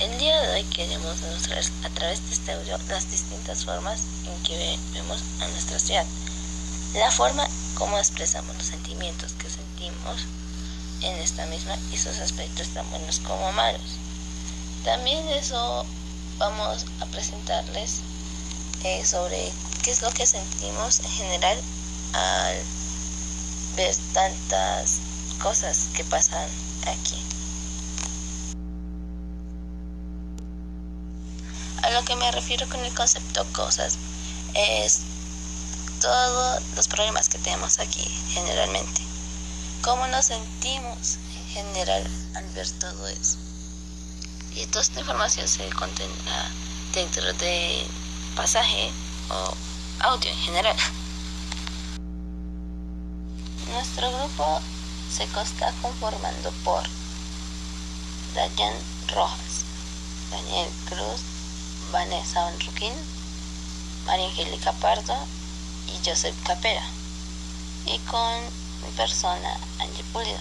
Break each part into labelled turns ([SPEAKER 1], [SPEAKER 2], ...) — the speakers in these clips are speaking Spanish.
[SPEAKER 1] El día de hoy queremos mostrar a través de este audio las distintas formas en que vemos a nuestra ciudad. La forma como expresamos los sentimientos que sentimos en esta misma y sus aspectos tan buenos como malos. También eso vamos a presentarles eh, sobre qué es lo que sentimos en general al ver tantas cosas que pasan aquí. A lo que me refiero con el concepto cosas es todos los problemas que tenemos aquí generalmente. Cómo nos sentimos en general al ver todo eso. Y toda esta información se contendrá dentro del pasaje o audio en general. Nuestro grupo se está conformando por Dayan Rojas, Daniel Cruz, Vanessa Onruquín, María Angélica Pardo y Joseph Capera. Y con mi persona, Angie Pulido,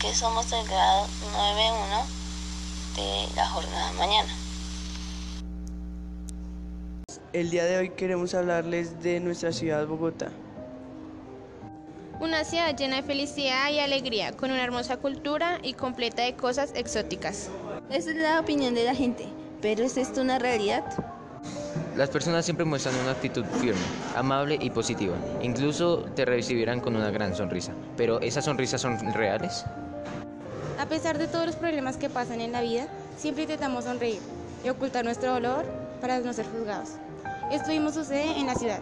[SPEAKER 1] que somos del grado 9.1 de la jornada mañana.
[SPEAKER 2] El día de hoy queremos hablarles de nuestra ciudad Bogotá.
[SPEAKER 3] Una ciudad llena de felicidad y alegría, con una hermosa cultura y completa de cosas exóticas.
[SPEAKER 4] Esa es la opinión de la gente, pero ¿es esto una realidad?
[SPEAKER 5] Las personas siempre muestran una actitud firme, amable y positiva. Incluso te recibirán con una gran sonrisa. Pero ¿esas sonrisas son reales?
[SPEAKER 3] A pesar de todos los problemas que pasan en la vida, siempre intentamos sonreír y ocultar nuestro dolor para no ser juzgados. Esto mismo sucede en la ciudad.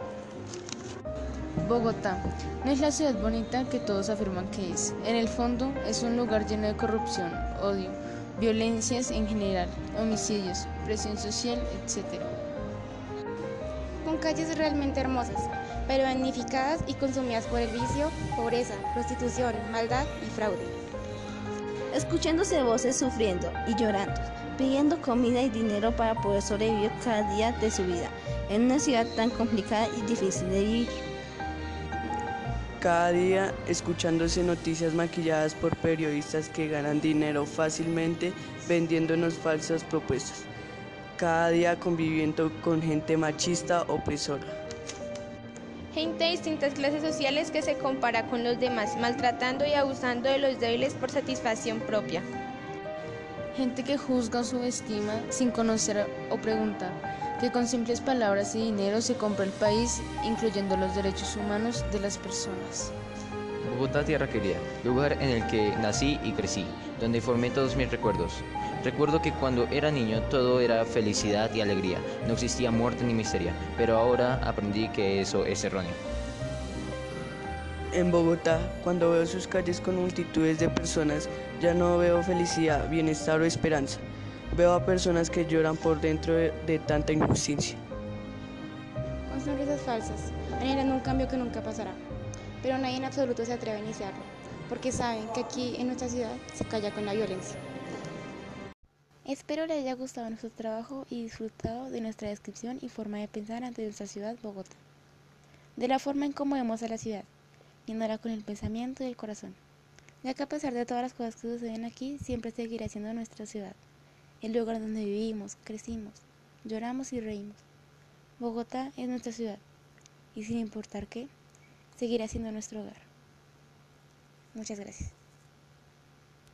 [SPEAKER 6] Bogotá no es la ciudad bonita que todos afirman que es. En el fondo es un lugar lleno de corrupción, odio, violencias en general, homicidios, presión social, etc.
[SPEAKER 3] Con calles realmente hermosas, pero magnificadas y consumidas por el vicio, pobreza, prostitución, maldad y fraude.
[SPEAKER 4] Escuchándose voces sufriendo y llorando, pidiendo comida y dinero para poder sobrevivir cada día de su vida en una ciudad tan complicada y difícil de vivir.
[SPEAKER 2] Cada día escuchándose noticias maquilladas por periodistas que ganan dinero fácilmente vendiéndonos falsas propuestas. Cada día conviviendo con gente machista opresora.
[SPEAKER 3] Gente de distintas clases sociales que se compara con los demás, maltratando y abusando de los débiles por satisfacción propia.
[SPEAKER 6] Gente que juzga o subestima sin conocer o preguntar, que con simples palabras y dinero se compra el país, incluyendo los derechos humanos de las personas.
[SPEAKER 5] Bogotá, tierra querida, lugar en el que nací y crecí, donde formé todos mis recuerdos. Recuerdo que cuando era niño todo era felicidad y alegría, no existía muerte ni miseria, pero ahora aprendí que eso es erróneo.
[SPEAKER 2] En Bogotá, cuando veo sus calles con multitudes de personas, ya no veo felicidad, bienestar o esperanza. Veo a personas que lloran por dentro de, de tanta injusticia.
[SPEAKER 3] Con sonrisas falsas, anhelan un cambio que nunca pasará. Pero nadie en absoluto se atreve a iniciarlo, porque saben que aquí en nuestra ciudad se calla con la violencia. Espero les haya gustado nuestro trabajo y disfrutado de nuestra descripción y forma de pensar ante nuestra ciudad, Bogotá. De la forma en cómo vemos a la ciudad, viéndola con el pensamiento y el corazón. Ya que a pesar de todas las cosas que suceden aquí, siempre seguirá siendo nuestra ciudad, el lugar donde vivimos, crecimos, lloramos y reímos. Bogotá es nuestra ciudad, y sin importar qué, seguirá siendo nuestro hogar. Muchas gracias.